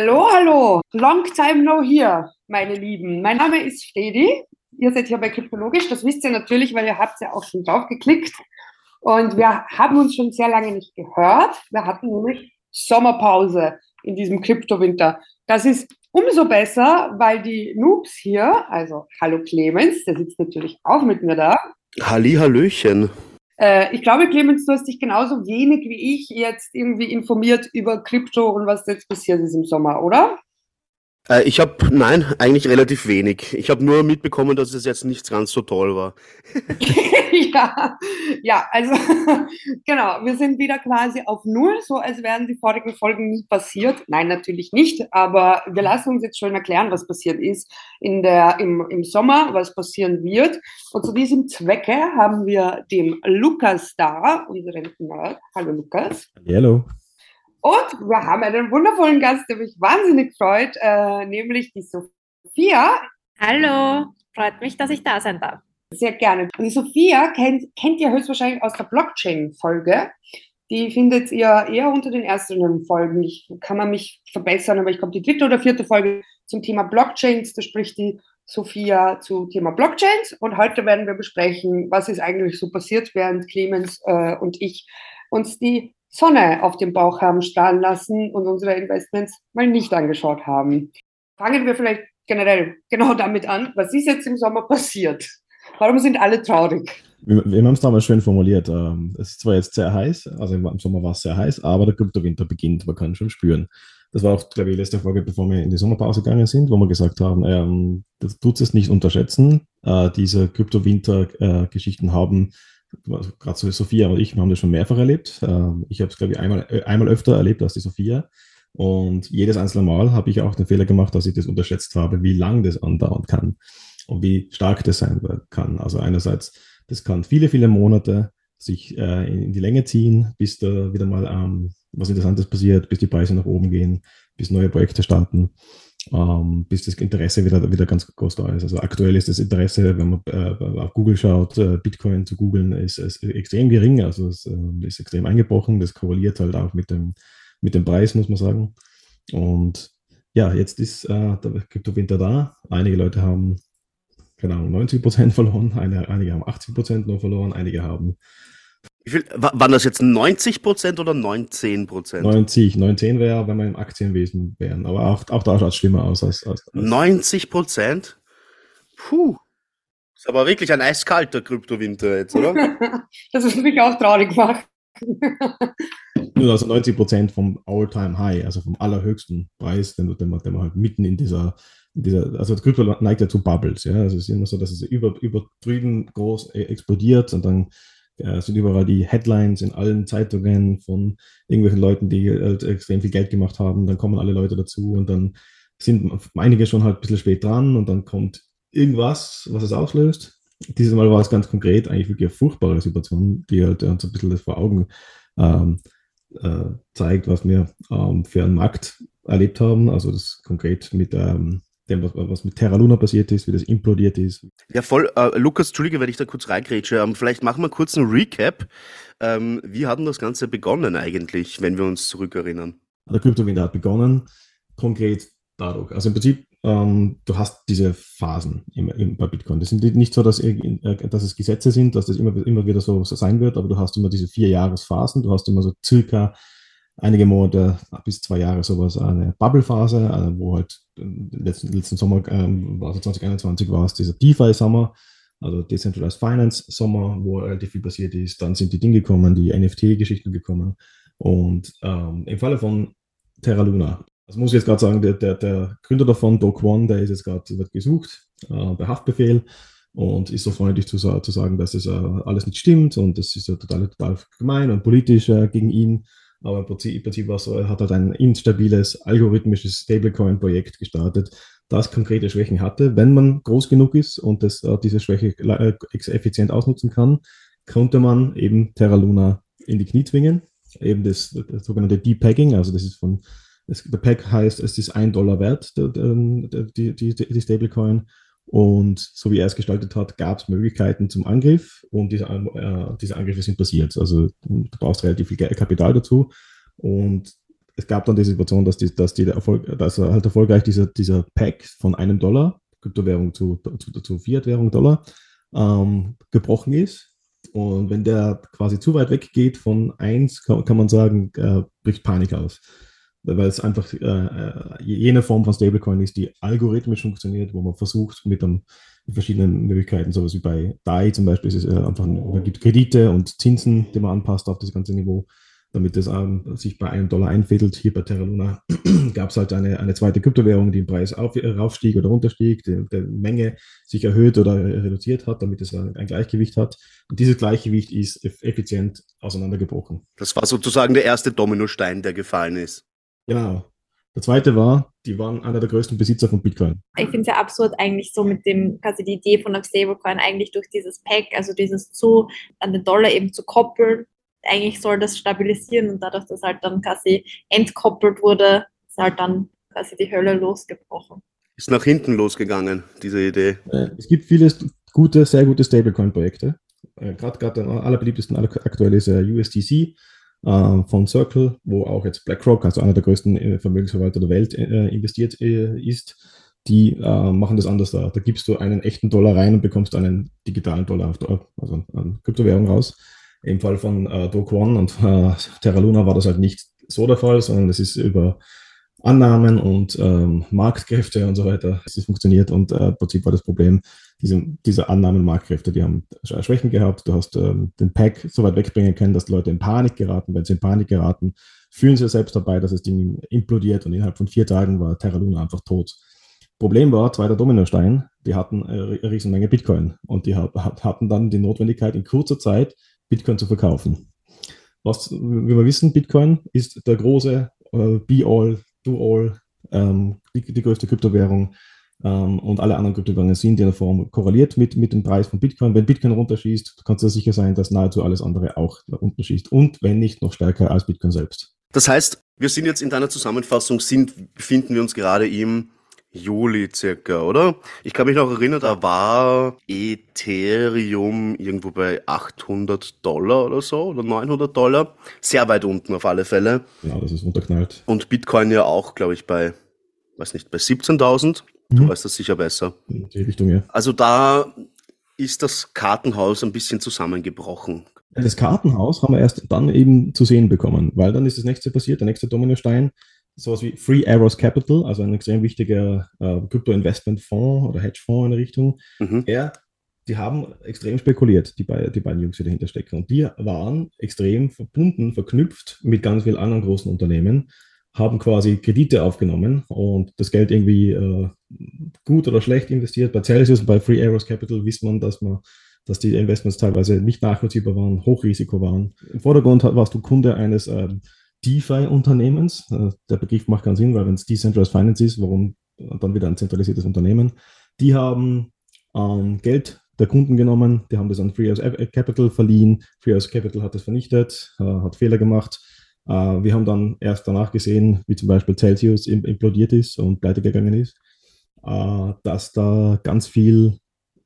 Hallo, hallo. Long time no here, meine Lieben. Mein Name ist Fredi. Ihr seid hier bei Kryptologisch. Das wisst ihr natürlich, weil ihr habt ja auch schon drauf geklickt. Und wir haben uns schon sehr lange nicht gehört. Wir hatten nämlich Sommerpause in diesem Kryptowinter. Das ist umso besser, weil die Noobs hier, also hallo Clemens, der sitzt natürlich auch mit mir da. Halli, Hallöchen. Äh, ich glaube, Clemens, du hast dich genauso wenig wie ich jetzt irgendwie informiert über Krypto und was jetzt passiert ist im Sommer, oder? Äh, ich habe, nein, eigentlich relativ wenig. Ich habe nur mitbekommen, dass es jetzt nicht ganz so toll war. ja, ja, also genau, wir sind wieder quasi auf Null, so als wären die vorigen Folgen nie passiert. Nein, natürlich nicht, aber wir lassen uns jetzt schon erklären, was passiert ist in der, im, im Sommer, was passieren wird. Und zu diesem Zwecke haben wir dem Lukas da, unseren Nerd. Hallo Lukas. Hallo. Und wir haben einen wundervollen Gast, der mich wahnsinnig freut, äh, nämlich die Sophia. Hallo, freut mich, dass ich da sein darf. Sehr gerne. Die Sophia kennt, kennt ihr höchstwahrscheinlich aus der Blockchain-Folge. Die findet ihr eher unter den ersten Folgen. Ich kann man mich verbessern, aber ich glaube, die dritte oder vierte Folge zum Thema Blockchains, da spricht die Sophia zu Thema Blockchains. Und heute werden wir besprechen, was ist eigentlich so passiert, während Clemens äh, und ich uns die Sonne auf dem Bauch haben strahlen lassen und unsere Investments mal nicht angeschaut haben. Fangen wir vielleicht generell genau damit an, was ist jetzt im Sommer passiert? Warum sind alle traurig? Wir, wir haben es damals schön formuliert. Ähm, es ist zwar jetzt sehr heiß, also im Sommer war es sehr heiß, aber der Kryptowinter beginnt, man kann schon spüren. Das war auch, glaube ich, die letzte Folge, bevor wir in die Sommerpause gegangen sind, wo wir gesagt haben, ähm, das tut es nicht unterschätzen. Äh, diese Kryptowinter-Geschichten äh, haben gerade so Sophia und ich, wir haben das schon mehrfach erlebt. Ähm, ich habe es, glaube ich, einmal, äh, einmal öfter erlebt als die Sophia. Und jedes einzelne Mal habe ich auch den Fehler gemacht, dass ich das unterschätzt habe, wie lang das andauern kann und wie stark das sein kann. Also einerseits, das kann viele, viele Monate sich äh, in die Länge ziehen, bis da wieder mal ähm, was Interessantes passiert, bis die Preise nach oben gehen, bis neue Projekte starten ähm, bis das Interesse wieder, wieder ganz groß da ist. Also aktuell ist das Interesse, wenn man äh, auf Google schaut, äh, Bitcoin zu googeln, ist, ist, extrem gering, also es äh, ist extrem eingebrochen. Das korreliert halt auch mit dem, mit dem Preis, muss man sagen. Und ja, jetzt ist äh, der Kryptowinter da. Einige Leute haben, keine Ahnung, 90 Prozent verloren, eine, einige haben 80 Prozent nur verloren, einige haben viel, waren das jetzt 90 Prozent oder 19 Prozent? 90, 19 wäre, wenn wir im Aktienwesen wären. Aber auch, auch da schaut es schlimmer aus als, als, als 90 Prozent? Puh. Ist aber wirklich ein eiskalter Kryptowinter jetzt, oder? das ist mich auch traurig gemacht. Nur also 90 Prozent vom All-Time-High, also vom allerhöchsten Preis, den, den, man, den man halt mitten in dieser, in dieser also Krypto neigt ja zu Bubbles, ja. Also es ist immer so, dass es über, übertrieben groß äh, explodiert und dann es sind überall die Headlines in allen Zeitungen von irgendwelchen Leuten, die halt extrem viel Geld gemacht haben. Dann kommen alle Leute dazu und dann sind einige schon halt ein bisschen spät dran und dann kommt irgendwas, was es auslöst. Dieses Mal war es ganz konkret eigentlich wirklich eine furchtbare Situation, die halt uns ein bisschen das vor Augen ähm, äh, zeigt, was wir ähm, für einen Markt erlebt haben. Also das konkret mit ähm, dem, was, was mit Terra Luna passiert ist, wie das implodiert ist. Ja, voll. Äh, Lukas, Entschuldige, wenn ich da kurz reingrätsche. Ähm, vielleicht machen wir kurz einen Recap. Ähm, wie hat denn das Ganze begonnen eigentlich, wenn wir uns zurückerinnern? Der Kryptowinter hat begonnen, konkret dadurch. Also im Prinzip, ähm, du hast diese Phasen im, im, bei Bitcoin. Das sind nicht so, dass, äh, dass es Gesetze sind, dass das immer, immer wieder so, so sein wird, aber du hast immer diese vier Jahresphasen. Du hast immer so circa einige Monate bis zwei Jahre sowas eine Bubble-Phase, äh, wo halt letzten, letzten Sommer, ähm, also 2021 war es dieser DeFi-Sommer, also Decentralized Finance Sommer, wo relativ viel passiert ist. Dann sind die Dinge gekommen, die NFT-Geschichten gekommen. Und ähm, im Falle von Terra Luna, das muss ich jetzt gerade sagen, der, der, der Gründer davon, Doc One, der ist jetzt gerade gesucht äh, bei Haftbefehl und ist so freundlich zu, zu sagen, dass das äh, alles nicht stimmt und das ist ja total, total gemein und politisch äh, gegen ihn. Aber im Prinzip, im Prinzip war so, er hat halt ein instabiles, algorithmisches Stablecoin-Projekt gestartet, das konkrete Schwächen hatte. Wenn man groß genug ist und das, äh, diese Schwäche äh, effizient ausnutzen kann, konnte man eben Terra Luna in die Knie zwingen. Eben das, das sogenannte Depegging, also das ist von, das, der Peg heißt, es ist ein Dollar wert, die, die, die Stablecoin. Und so wie er es gestaltet hat, gab es Möglichkeiten zum Angriff und diese, äh, diese Angriffe sind passiert. Also du brauchst relativ viel Kapital dazu. Und es gab dann die Situation, dass, die, dass, die Erfolg, dass halt erfolgreich dieser, dieser Pack von einem Dollar, Kryptowährung zu, zu, zu Fiat-Währung Dollar, ähm, gebrochen ist. Und wenn der quasi zu weit weg geht von 1, kann, kann man sagen, äh, bricht Panik aus. Weil es einfach äh, äh, jene Form von Stablecoin ist, die algorithmisch funktioniert, wo man versucht, mit einem, verschiedenen Möglichkeiten, sowas wie bei DAI zum Beispiel, ist es äh, einfach, man gibt Kredite und Zinsen, die man anpasst auf das ganze Niveau damit es ähm, sich bei einem Dollar einfädelt. Hier bei Terra Luna gab es halt eine, eine zweite Kryptowährung, die im Preis auf, äh, raufstieg oder runterstieg, die, die Menge sich erhöht oder reduziert hat, damit es ein, ein Gleichgewicht hat. Und dieses Gleichgewicht ist effizient auseinandergebrochen. Das war sozusagen der erste Dominostein, der gefallen ist. Genau. Der zweite war, die waren einer der größten Besitzer von Bitcoin. Ich finde es ja absurd eigentlich so mit dem, quasi die Idee von einem Stablecoin eigentlich durch dieses Pack, also dieses zu an den Dollar eben zu koppeln, eigentlich soll das stabilisieren und dadurch, dass halt dann quasi entkoppelt wurde, ist halt dann quasi die Hölle losgebrochen. Ist nach hinten losgegangen, diese Idee. Äh, es gibt viele gute, sehr gute Stablecoin-Projekte. Äh, Gerade der allerbeliebtesten aktuell ist USDC von Circle, wo auch jetzt BlackRock, also einer der größten Vermögensverwalter der Welt, investiert ist. Die machen das anders da. Da gibst du einen echten Dollar rein und bekommst einen digitalen Dollar, also eine Kryptowährung raus. Im Fall von äh, Do Kwon und äh, Terra Luna war das halt nicht so der Fall, sondern es ist über Annahmen und ähm, Marktkräfte und so weiter es ist funktioniert und äh, im Prinzip war das Problem, diese, diese Annahmen, Marktkräfte, die haben Schwächen gehabt. Du hast ähm, den Pack so weit wegbringen können, dass Leute in Panik geraten. Wenn sie in Panik geraten, fühlen sie selbst dabei, dass das Ding implodiert und innerhalb von vier Tagen war Terra Luna einfach tot. Problem war, zweiter Dominostein, die hatten eine Riesenmenge Bitcoin und die hatten dann die Notwendigkeit, in kurzer Zeit Bitcoin zu verkaufen. Was, wie wir wissen, Bitcoin ist der große äh, Be-All, Do-All, ähm, die, die, größte Kryptowährung ähm, und alle anderen Kryptowährungen sind in der Form korreliert mit, mit dem Preis von Bitcoin. Wenn Bitcoin runterschießt, kannst du sicher sein, dass nahezu alles andere auch unten schießt und wenn nicht noch stärker als Bitcoin selbst. Das heißt, wir sind jetzt in deiner Zusammenfassung, sind, befinden wir uns gerade im Juli circa, oder? Ich kann mich noch erinnern, da war Ethereum irgendwo bei 800 Dollar oder so, oder 900 Dollar. Sehr weit unten auf alle Fälle. Ja, das ist runterknallt. Und Bitcoin ja auch, glaube ich, bei, weiß nicht, bei 17.000. Du mhm. weißt das sicher besser. In die Richtung, ja. Also da ist das Kartenhaus ein bisschen zusammengebrochen. Das Kartenhaus haben wir erst dann eben zu sehen bekommen, weil dann ist das nächste passiert, der nächste Dominostein sowas wie Free Arrows Capital, also ein extrem wichtiger äh, Krypto-Investment-Fonds oder Hedgefonds in der Richtung. Mhm. Er, die haben extrem spekuliert, die, beiden, die beiden Jungs, die dahinter stecken. Und die waren extrem verbunden, verknüpft mit ganz vielen anderen großen Unternehmen, haben quasi Kredite aufgenommen und das Geld irgendwie äh, gut oder schlecht investiert. Bei Celsius und bei Free Arrows Capital wissen man, dass man dass die Investments teilweise nicht nachvollziehbar waren, Hochrisiko waren. Im Vordergrund warst du Kunde eines ähm, DeFi-Unternehmens. Äh, der Begriff macht keinen Sinn, weil wenn es Decentralized Finance ist, warum dann wieder ein zentralisiertes Unternehmen? Die haben ähm, Geld der Kunden genommen, die haben das an FreeOS Capital verliehen. FreeOS Capital hat das vernichtet, äh, hat Fehler gemacht. Äh, wir haben dann erst danach gesehen, wie zum Beispiel Celsius implodiert ist und pleite gegangen ist, äh, dass da ganz viel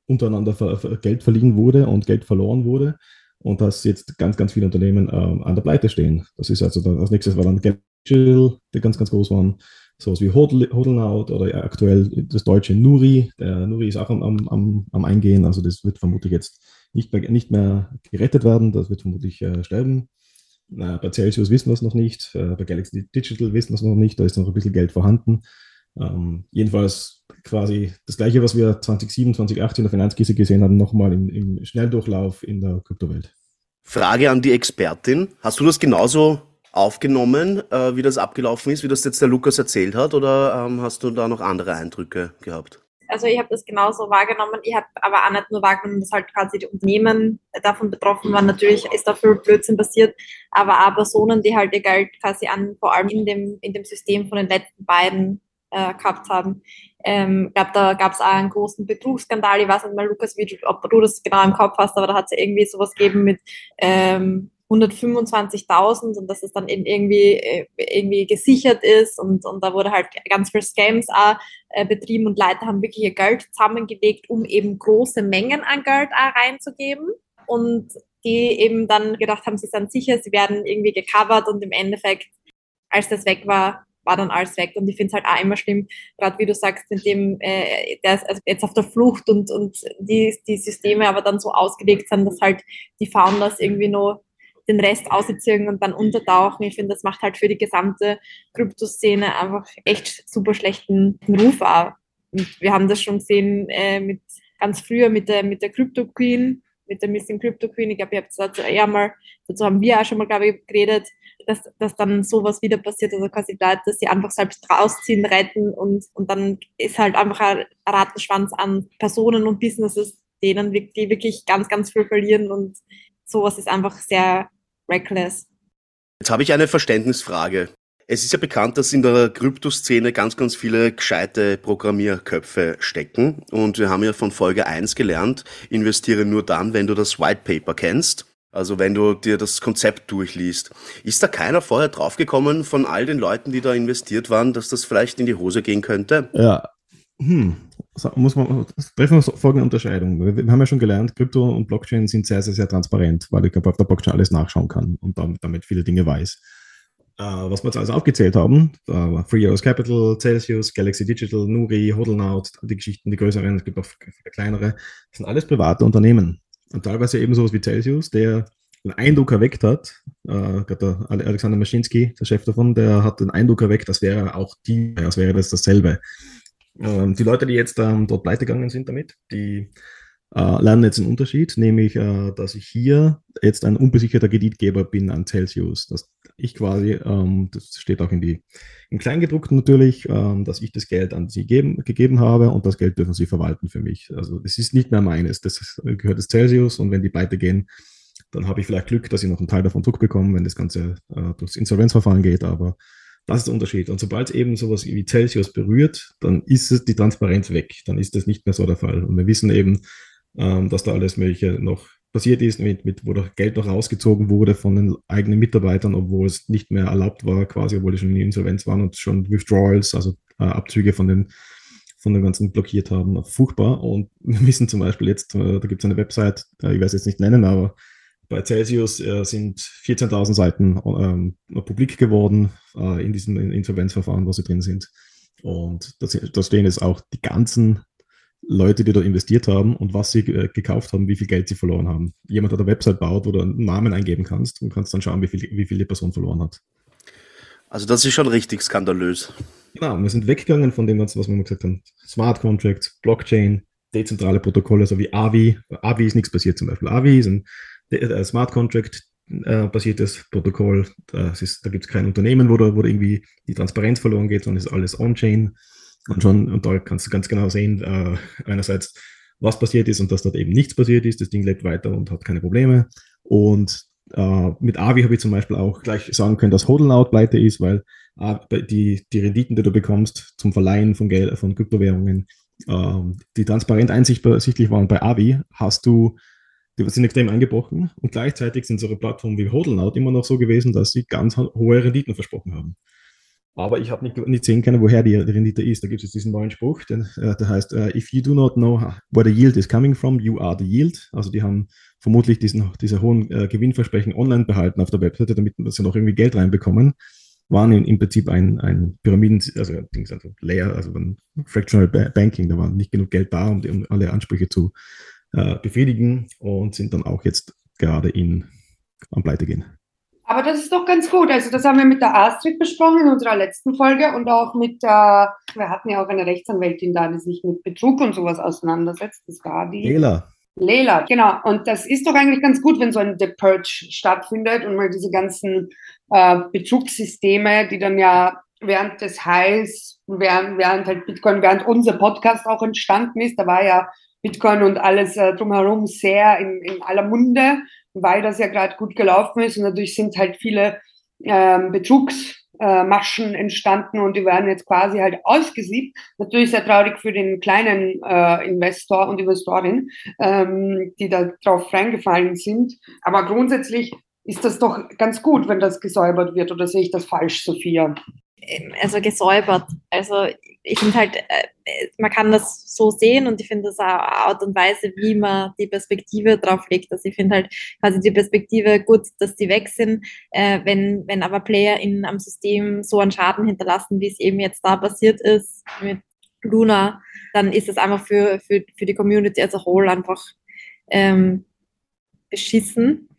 untereinander Geld verliehen wurde und Geld verloren wurde und dass jetzt ganz, ganz viele Unternehmen ähm, an der Pleite stehen. Das ist also dann, als nächstes war dann Genschill, die ganz, ganz groß waren, sowas wie Hodlnaut oder aktuell das deutsche Nuri. Der Nuri ist auch am, am, am Eingehen, also das wird vermutlich jetzt nicht mehr, nicht mehr gerettet werden, das wird vermutlich äh, sterben. Bei Celsius wissen wir es noch nicht, äh, bei Galaxy Digital wissen wir es noch nicht, da ist noch ein bisschen Geld vorhanden. Ähm, jedenfalls quasi das Gleiche, was wir 2007, 2008 in der Finanzkrise gesehen haben, nochmal im, im Schnelldurchlauf in der Kryptowelt. Frage an die Expertin. Hast du das genauso aufgenommen, äh, wie das abgelaufen ist, wie das jetzt der Lukas erzählt hat, oder ähm, hast du da noch andere Eindrücke gehabt? Also ich habe das genauso wahrgenommen. Ich habe aber auch nicht nur wahrgenommen, dass halt quasi die Unternehmen davon betroffen waren. Natürlich ist da viel Blödsinn passiert, aber auch Personen, die halt ihr Geld quasi an, vor allem in dem, in dem System von den letzten beiden äh, gehabt haben. Ähm, ich glaube, da gab es auch einen großen Betrugsskandal. Ich weiß nicht mal, Lukas, wie du, ob du das genau im Kopf hast, aber da hat es ja irgendwie sowas gegeben mit ähm, 125.000 und dass es dann eben irgendwie, äh, irgendwie gesichert ist und, und da wurde halt ganz viel Scams auch äh, betrieben und Leute haben wirklich ihr Geld zusammengelegt, um eben große Mengen an Geld auch reinzugeben und die eben dann gedacht haben, sie sind sicher, sie werden irgendwie gecovert und im Endeffekt als das weg war, war dann alles weg. Und ich finde es halt auch immer schlimm, gerade wie du sagst, in dem, äh, der ist also jetzt auf der Flucht und, und die, die Systeme aber dann so ausgelegt sind, dass halt die Founders irgendwie nur den Rest ausziehen und dann untertauchen. Ich finde, das macht halt für die gesamte Kryptoszene einfach echt super schlechten Ruf auch. Und wir haben das schon gesehen äh, mit ganz früher mit der, mit der Crypto Queen, mit der Missing Crypto Queen. Ich glaube, ihr habt dazu eher mal, dazu haben wir auch schon mal, glaube ich, geredet, dass, dass dann sowas wieder passiert. Also quasi Leute, dass sie einfach selbst rausziehen, retten und, und dann ist halt einfach ein Ratenschwanz an Personen und Businesses, denen die wirklich ganz, ganz viel verlieren und sowas ist einfach sehr reckless. Jetzt habe ich eine Verständnisfrage. Es ist ja bekannt, dass in der Kryptoszene ganz, ganz viele gescheite Programmierköpfe stecken. Und wir haben ja von Folge 1 gelernt, investiere nur dann, wenn du das White Paper kennst. Also wenn du dir das Konzept durchliest. Ist da keiner vorher draufgekommen von all den Leuten, die da investiert waren, dass das vielleicht in die Hose gehen könnte? Ja. Hm. Muss man, treffen wir folgende Unterscheidung. Wir haben ja schon gelernt, Krypto und Blockchain sind sehr, sehr, sehr transparent, weil ich auf der Blockchain alles nachschauen kann und damit viele Dinge weiß. Uh, was wir jetzt also aufgezählt haben, uh, Free House Capital, Celsius, Galaxy Digital, Nuri, Hodlnaut, die Geschichten, die größeren, es gibt auch kleinere, das sind alles private Unternehmen. Und teilweise eben sowas wie Celsius, der einen Eindruck erweckt hat, uh, der Alexander Maschinski, der Chef davon, der hat den Eindruck erweckt, das wäre auch die, als wäre das dasselbe. Ähm, die Leute, die jetzt ähm, dort pleite gegangen sind damit, die äh, lernen jetzt einen Unterschied, nämlich, äh, dass ich hier jetzt ein unbesicherter Kreditgeber bin an Celsius. Dass ich quasi, ähm, das steht auch in die, im Kleingedruckten natürlich, ähm, dass ich das Geld an sie geben, gegeben habe und das Geld dürfen sie verwalten für mich. Also das ist nicht mehr meines, das gehört des Celsius und wenn die pleite gehen, dann habe ich vielleicht Glück, dass ich noch einen Teil davon zurückbekomme, wenn das Ganze äh, durchs Insolvenzverfahren geht, aber das ist der Unterschied. Und sobald es eben sowas wie Celsius berührt, dann ist es die Transparenz weg. Dann ist das nicht mehr so der Fall. Und wir wissen eben, ähm, dass da alles Mögliche noch passiert ist, mit, mit, wo das Geld noch rausgezogen wurde von den eigenen Mitarbeitern, obwohl es nicht mehr erlaubt war, quasi, obwohl die schon in Insolvenz waren und schon Withdrawals, also äh, Abzüge von den von den ganzen blockiert haben. Furchtbar. Und wir wissen zum Beispiel jetzt, äh, da gibt es eine Website, äh, ich weiß jetzt nicht nennen, aber bei Celsius äh, sind 14.000 Seiten ähm, publik geworden äh, in diesem Insolvenzverfahren, wo sie drin sind. Und da stehen jetzt auch die ganzen Leute, die da investiert haben und was sie äh, gekauft haben, wie viel Geld sie verloren haben. Jemand hat eine Website baut, wo du einen Namen eingeben kannst und kannst dann schauen, wie viel, wie viel die Person verloren hat. Also das ist schon richtig skandalös. Genau, wir sind weggegangen von dem, was wir immer gesagt haben. Smart Contracts, Blockchain, dezentrale Protokolle, so wie AVI. AVI ist nichts passiert zum Beispiel. AVI ist ein äh, Smart Contract äh, basiertes Protokoll. Ist, da gibt es kein Unternehmen, wo da, wo irgendwie die Transparenz verloren geht, sondern ist alles on-chain. Und schon, und da kannst du ganz genau sehen, äh, einerseits, was passiert ist und dass dort eben nichts passiert ist. Das Ding lebt weiter und hat keine Probleme. Und äh, mit Avi habe ich zum Beispiel auch gleich sagen können, dass Hodlout pleite ist, weil äh, die, die Renditen, die du bekommst zum Verleihen von Geld, von Kryptowährungen, äh, die transparent einsichtlich waren bei Avi, hast du die sind extrem eingebrochen und gleichzeitig sind so Plattformen wie Hodlout immer noch so gewesen, dass sie ganz hohe Renditen versprochen haben. Aber ich habe nicht, nicht sehen können, woher die Rendite ist. Da gibt es diesen neuen Spruch, den, äh, der heißt, uh, if you do not know where the yield is coming from, you are the yield. Also die haben vermutlich diesen, diese hohen äh, Gewinnversprechen online behalten auf der Webseite, damit sie noch irgendwie Geld reinbekommen. Waren in, im Prinzip ein, ein Pyramiden, also, also Layer, also ein Fractional Banking, da war nicht genug Geld da, um, um alle Ansprüche zu äh, befriedigen und sind dann auch jetzt gerade in, am Pleite gehen. Aber das ist doch ganz gut. Also das haben wir mit der Astrid besprochen in unserer letzten Folge und auch mit der, wir hatten ja auch eine Rechtsanwältin da, die sich mit Betrug und sowas auseinandersetzt. Das war die. Lela. Lela, genau. Und das ist doch eigentlich ganz gut, wenn so ein The Purge stattfindet und mal diese ganzen äh, Betrugssysteme, die dann ja während des Highs, während, während halt Bitcoin, während unser Podcast auch entstanden ist, da war ja Bitcoin und alles äh, drumherum sehr in, in aller Munde weil das ja gerade gut gelaufen ist und dadurch sind halt viele ähm, Betrugsmaschen äh, entstanden und die werden jetzt quasi halt ausgesiebt. Natürlich sehr traurig für den kleinen äh, Investor und Investorin, ähm, die da drauf reingefallen sind. Aber grundsätzlich ist das doch ganz gut, wenn das gesäubert wird, oder sehe ich das falsch, Sophia? Ähm, also gesäubert. Also ich finde halt, äh, man kann das so sehen und ich finde das auch eine Art und Weise, wie man die Perspektive drauf legt. Also ich finde halt quasi die Perspektive gut, dass die weg sind, äh, wenn, wenn aber Player in am System so einen Schaden hinterlassen, wie es eben jetzt da passiert ist mit Luna, dann ist es einfach für, für, für die Community als a whole einfach ähm, beschissen.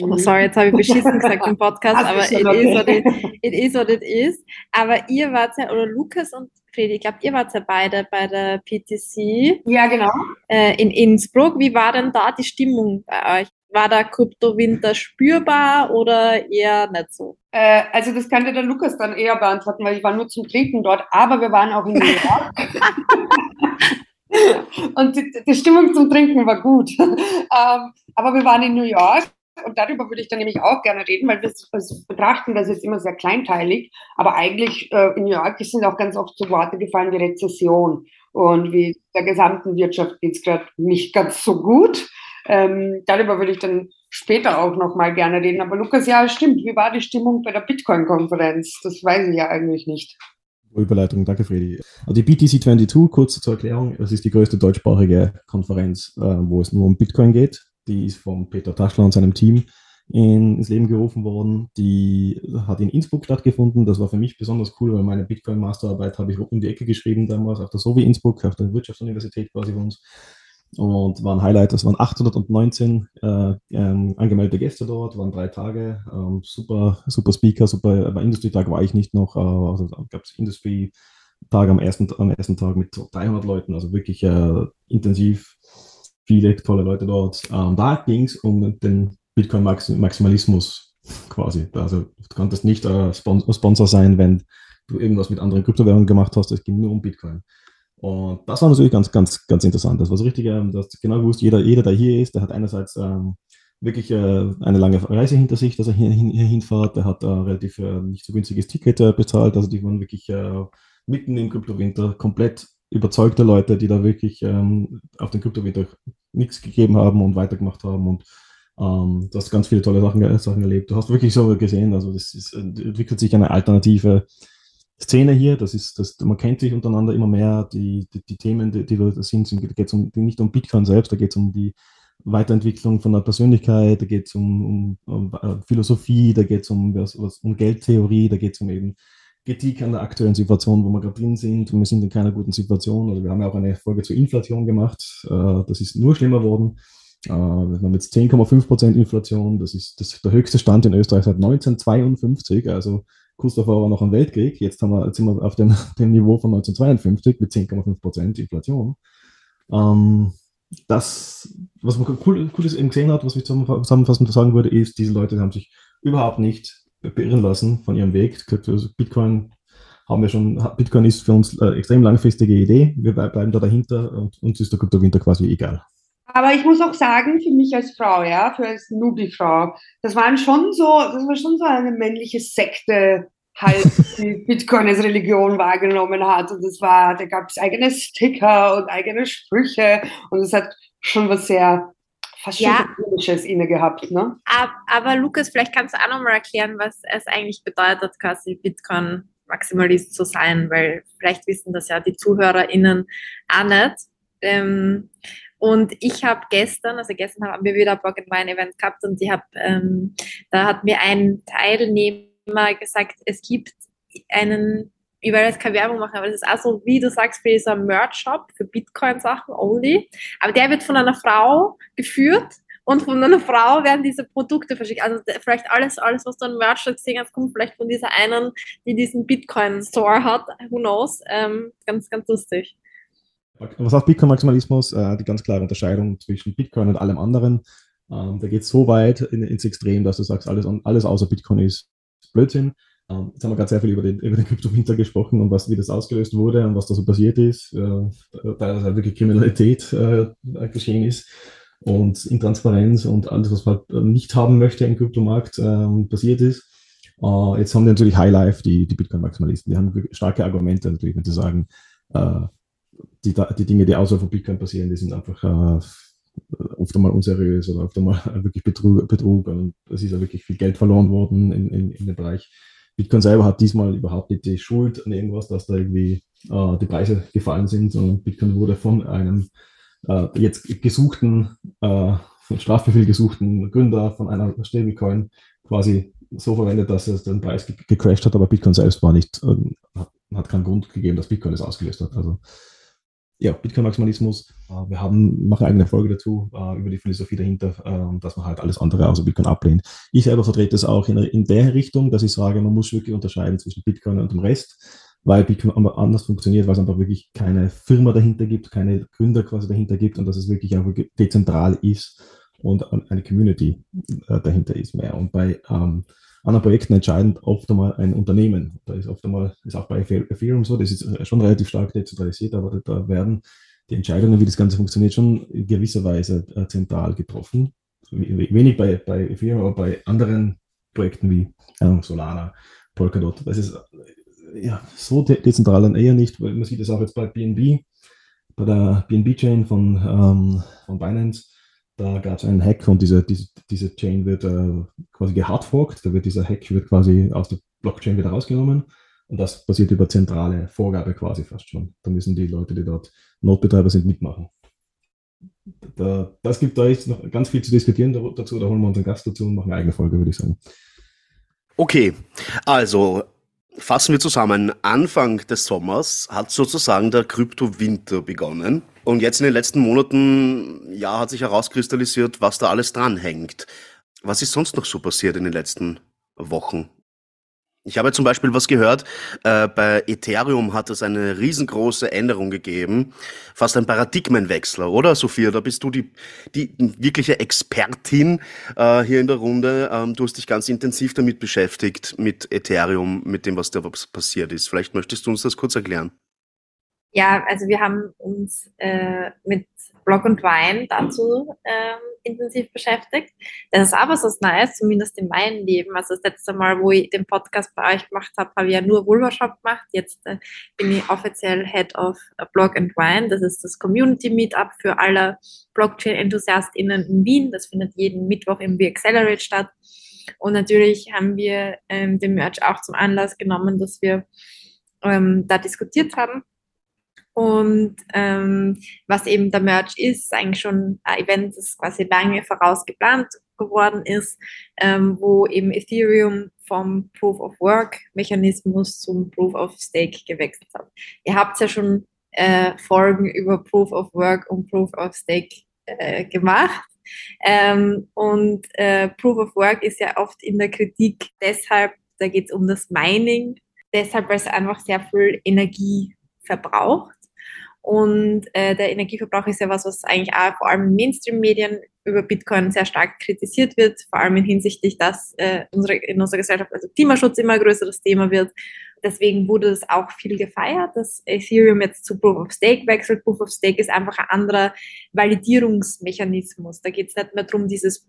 Oh, sorry, jetzt habe ich beschissen gesagt im Podcast, aber it is, what it, it is what it is. Aber ihr wart ja, oder Lukas und Fredi, ich glaube, ihr wart ja beide bei der PTC. Ja, genau. Äh, in Innsbruck. Wie war denn da die Stimmung bei euch? War der Kryptowinter spürbar oder eher nicht so? Äh, also das dir der Lukas dann eher beantworten, weil ich war nur zum Trinken dort, aber wir waren auch in New York. Und die, die, Stimmung zum Trinken war gut. ähm, aber wir waren in New York und darüber würde ich dann nämlich auch gerne reden, weil wir also betrachten das jetzt immer sehr kleinteilig, aber eigentlich äh, in New York sind auch ganz oft so Worte gefallen wie Rezession und wie der gesamten Wirtschaft geht es gerade nicht ganz so gut. Ähm, darüber würde ich dann später auch noch mal gerne reden. Aber Lukas, ja, stimmt. Wie war die Stimmung bei der Bitcoin-Konferenz? Das weiß ich ja eigentlich nicht. Überleitung, danke Fredi. Also die BTC 22, kurz zur Erklärung, das ist die größte deutschsprachige Konferenz, äh, wo es nur um Bitcoin geht. Die ist von Peter Taschler und seinem Team in, ins Leben gerufen worden. Die hat in Innsbruck stattgefunden. Das war für mich besonders cool, weil meine Bitcoin-Masterarbeit habe ich um die Ecke geschrieben damals auf der Sovi Innsbruck, auf der Wirtschaftsuniversität quasi von uns. Und war ein Highlight. Das waren 819 äh, ähm, angemeldete Gäste dort, waren drei Tage. Ähm, super, super Speaker, super. Aber Industrietag war ich nicht noch. Äh, also gab es Industrie-Tag am ersten, am ersten Tag mit 300 Leuten, also wirklich äh, intensiv viele tolle Leute dort. Ähm, da ging es um den Bitcoin-Maximalismus quasi. Also du konntest nicht äh, Sponsor sein, wenn du irgendwas mit anderen Kryptowährungen gemacht hast. Es ging nur um Bitcoin. Und das war natürlich ganz, ganz, ganz interessant. Das war so richtig, ähm, dass genau gewusst, jeder, jeder, der hier ist, der hat einerseits ähm, wirklich äh, eine lange Reise hinter sich, dass er hier, hin, hier hinfährt. Der hat äh, relativ äh, nicht so günstiges Ticket äh, bezahlt. Also die waren wirklich äh, mitten im Kryptowinter komplett überzeugte Leute, die da wirklich ähm, auf den Kryptowinter nichts gegeben haben und weitergemacht haben und ähm, du hast ganz viele tolle Sachen, Sachen erlebt. Du hast wirklich so gesehen, also das ist, entwickelt sich eine alternative Szene hier. Das ist, das, man kennt sich untereinander immer mehr. Die, die, die Themen, die, die da sind, sind geht es um, nicht um Bitcoin selbst, da geht es um die Weiterentwicklung von der Persönlichkeit, da geht es um, um, um, äh, Philosophie, da geht es um, um Geldtheorie, da geht es um eben Kritik an der aktuellen Situation, wo wir gerade drin sind. Und wir sind in keiner guten Situation. Also wir haben ja auch eine Folge zur Inflation gemacht. Äh, das ist nur schlimmer geworden. Äh, wir haben jetzt 10,5 Prozent Inflation. Das ist, das der höchste Stand in Österreich seit 1952. Also kurz davor war noch ein Weltkrieg. Jetzt, haben wir, jetzt sind wir auf dem, dem Niveau von 1952 mit 10,5 Prozent Inflation. Ähm, das, was man cool, Cooles eben gesehen hat, was ich zusammenfassend sagen würde, ist, diese Leute haben sich überhaupt nicht beirren lassen von ihrem Weg. Also Bitcoin haben wir schon, Bitcoin ist für uns eine extrem langfristige Idee. Wir bleiben da dahinter und uns ist der Kryptowinter quasi egal. Aber ich muss auch sagen, für mich als Frau, ja, für als Nubi-Frau, das waren schon so, das war schon so eine männliche Sekte, halt, die Bitcoin als Religion wahrgenommen hat. Und das war, da gab es eigene Sticker und eigene Sprüche und es hat schon was sehr fast schon ja. Komisches inne gehabt, ne? Aber, aber, Lukas, vielleicht kannst du auch nochmal erklären, was es eigentlich bedeutet, quasi Bitcoin Maximalist zu sein, weil vielleicht wissen das ja die ZuhörerInnen auch nicht. Ähm, und ich habe gestern, also gestern haben wir wieder ein Blog Wine Event gehabt und ich habe, ähm, da hat mir ein Teilnehmer gesagt, es gibt einen ich will jetzt keine Werbung machen, aber das ist auch so, wie du sagst, für ein Merch-Shop für Bitcoin-Sachen only. Aber der wird von einer Frau geführt und von einer Frau werden diese Produkte verschickt. Also vielleicht alles, alles, was du an Merch gesehen hast, kommt vielleicht von dieser einen, die diesen Bitcoin-Store hat. Who knows? Ähm, ganz, ganz lustig. Was heißt Bitcoin-Maximalismus? Äh, die ganz klare Unterscheidung zwischen Bitcoin und allem anderen. Ähm, da geht es so weit in, ins Extrem, dass du sagst, alles, alles außer Bitcoin ist Blödsinn. Ähm, jetzt haben wir gerade sehr viel über den, über den Kryptowinter gesprochen und was, wie das ausgelöst wurde und was da so passiert ist, äh, halt wirklich Kriminalität äh, geschehen ist und Intransparenz und alles, was man halt nicht haben möchte im Kryptomarkt, äh, passiert ist. Äh, jetzt haben die natürlich Highlife, die, die Bitcoin-Maximalisten, die haben starke Argumente natürlich, wenn sie sagen, äh, die, die Dinge, die außerhalb von Bitcoin passieren, die sind einfach äh, oft einmal unseriös oder oft einmal wirklich Betrug, Betrug. Und es ist ja wirklich viel Geld verloren worden in, in, in dem Bereich. Bitcoin selber hat diesmal überhaupt nicht die Schuld an irgendwas, dass da irgendwie äh, die Preise gefallen sind, sondern Bitcoin wurde von einem äh, jetzt gesuchten, äh, von Strafbefehl gesuchten Gründer von einer Stablecoin quasi so verwendet, dass es den Preis ge gecrashed hat, aber Bitcoin selbst war nicht, äh, hat, keinen Grund gegeben, dass Bitcoin es ausgelöst hat. Also ja, Bitcoin-Maximalismus. Äh, wir haben, machen eine Folge dazu äh, über die Philosophie dahinter, äh, dass man halt alles andere außer Bitcoin ablehnt. Ich selber vertrete es auch in, in der Richtung, dass ich sage, man muss wirklich unterscheiden zwischen Bitcoin und dem Rest, weil Bitcoin anders funktioniert, weil es einfach wirklich keine Firma dahinter gibt, keine Gründer quasi dahinter gibt und dass es wirklich einfach dezentral ist und eine Community äh, dahinter ist mehr. Und bei ähm, anderen Projekten entscheidend oft einmal ein Unternehmen. Da ist oft einmal, ist auch bei Ethereum so, das ist äh, schon relativ stark dezentralisiert, aber da werden die Entscheidungen, wie das Ganze funktioniert, schon in gewisser Weise äh, zentral getroffen. Wenig bei, bei Ethereum, aber bei anderen Projekten wie äh, Solana, Polkadot. Das ist ja, so de dezentral dann eher nicht, weil man sieht das auch jetzt bei BNB, bei der BNB-Chain von, ähm, von Binance da gab es einen Hack und diese, diese, diese Chain wird äh, quasi gehardforkt. Da wird dieser Hack wird quasi aus der Blockchain wieder rausgenommen. Und das passiert über zentrale Vorgabe quasi fast schon. Da müssen die Leute, die dort Notbetreiber sind, mitmachen. Da, das gibt da jetzt noch ganz viel zu diskutieren dazu. Da holen wir unseren Gast dazu und machen eine eigene Folge, würde ich sagen. Okay, also fassen wir zusammen. Anfang des Sommers hat sozusagen der Kryptowinter begonnen. Und jetzt in den letzten Monaten, ja, hat sich herauskristallisiert, was da alles dranhängt. Was ist sonst noch so passiert in den letzten Wochen? Ich habe zum Beispiel was gehört, äh, bei Ethereum hat es eine riesengroße Änderung gegeben, fast ein Paradigmenwechsel, oder Sophia? Da bist du die, die wirkliche Expertin äh, hier in der Runde. Ähm, du hast dich ganz intensiv damit beschäftigt, mit Ethereum, mit dem, was da passiert ist. Vielleicht möchtest du uns das kurz erklären. Ja, also wir haben uns äh, mit Blog und Wein dazu ähm, intensiv beschäftigt. Das ist aber so Neues, zumindest in meinem Leben. Also das letzte Mal, wo ich den Podcast bei euch gemacht habe, habe ich ja nur Vulva Shop gemacht. Jetzt äh, bin ich offiziell Head of Blog and Wine. Das ist das Community Meetup für alle Blockchain-EnthusiastInnen in Wien. Das findet jeden Mittwoch im V-Accelerate statt. Und natürlich haben wir ähm, den Merch auch zum Anlass genommen, dass wir ähm, da diskutiert haben und ähm, was eben der Merch ist, eigentlich schon ein Event, das quasi lange vorausgeplant geworden ist, ähm, wo eben Ethereum vom Proof of Work Mechanismus zum Proof of Stake gewechselt hat. Ihr habt ja schon äh, Folgen über Proof of Work und Proof of Stake äh, gemacht. Ähm, und äh, Proof of Work ist ja oft in der Kritik deshalb, da geht es um das Mining, deshalb, weil es einfach sehr viel Energie verbraucht. Und äh, der Energieverbrauch ist ja was, was eigentlich auch vor allem in Mainstream-Medien über Bitcoin sehr stark kritisiert wird, vor allem in hinsichtlich, dass äh, unsere, in unserer Gesellschaft also Klimaschutz immer ein größeres Thema wird. Deswegen wurde das auch viel gefeiert, dass Ethereum jetzt zu Proof of Stake wechselt. Proof of Stake ist einfach ein anderer Validierungsmechanismus. Da geht es nicht mehr darum, dieses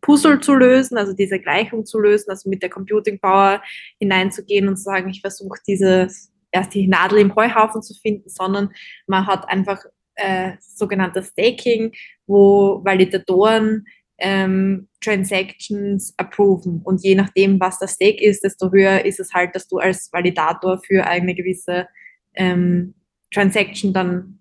Puzzle zu lösen, also diese Gleichung zu lösen, also mit der Computing Power hineinzugehen und zu sagen, ich versuche dieses erst die Nadel im Heuhaufen zu finden, sondern man hat einfach äh, sogenanntes Staking, wo Validatoren ähm, Transactions approven. Und je nachdem, was das Stake ist, desto höher ist es halt, dass du als Validator für eine gewisse ähm, Transaction dann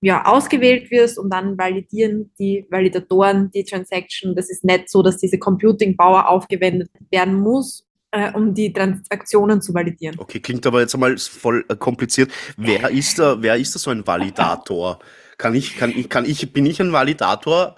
ja, ausgewählt wirst und dann validieren die Validatoren die Transaction. Das ist nicht so, dass diese Computing Power aufgewendet werden muss, äh, um die Transaktionen zu validieren. Okay, klingt aber jetzt einmal voll äh, kompliziert. Wer ist da, wer ist da so ein Validator? Kann ich, kann ich, kann ich, bin ich ein Validator?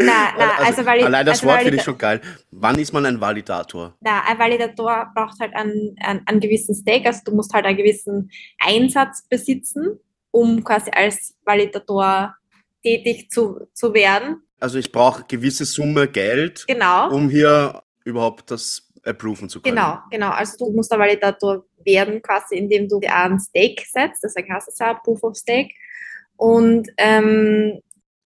Na, na, also, also Vali allein das also Wort finde ich schon geil. Wann ist man ein Validator? Na, ein Validator braucht halt einen, einen, einen gewissen Stake, also du musst halt einen gewissen Einsatz besitzen, um quasi als Validator tätig zu, zu werden. Also ich brauche gewisse Summe Geld, genau. um hier überhaupt das approven zu können. Genau, genau. Also du musst der Validator werden, quasi, indem du dir einen Stake setzt. Deswegen heißt es ja Proof of Stake. Und ähm,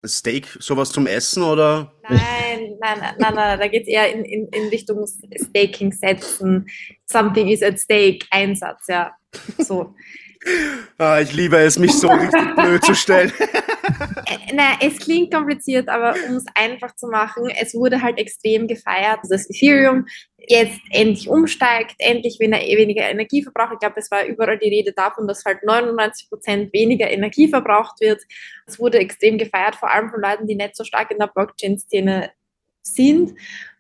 Steak, sowas zum Essen oder? Nein, nein, nein, nein, nein da geht es eher in, in, in Richtung Staking setzen. Something is at stake, Einsatz, ja. So. Ah, ich liebe es, mich so richtig blöd zu stellen. Äh, naja, es klingt kompliziert, aber um es einfach zu machen, es wurde halt extrem gefeiert, dass Ethereum jetzt endlich umsteigt, endlich weniger Energie verbraucht. Ich glaube, es war überall die Rede davon, dass halt 99 Prozent weniger Energie verbraucht wird. Es wurde extrem gefeiert, vor allem von Leuten, die nicht so stark in der Blockchain-Szene sind.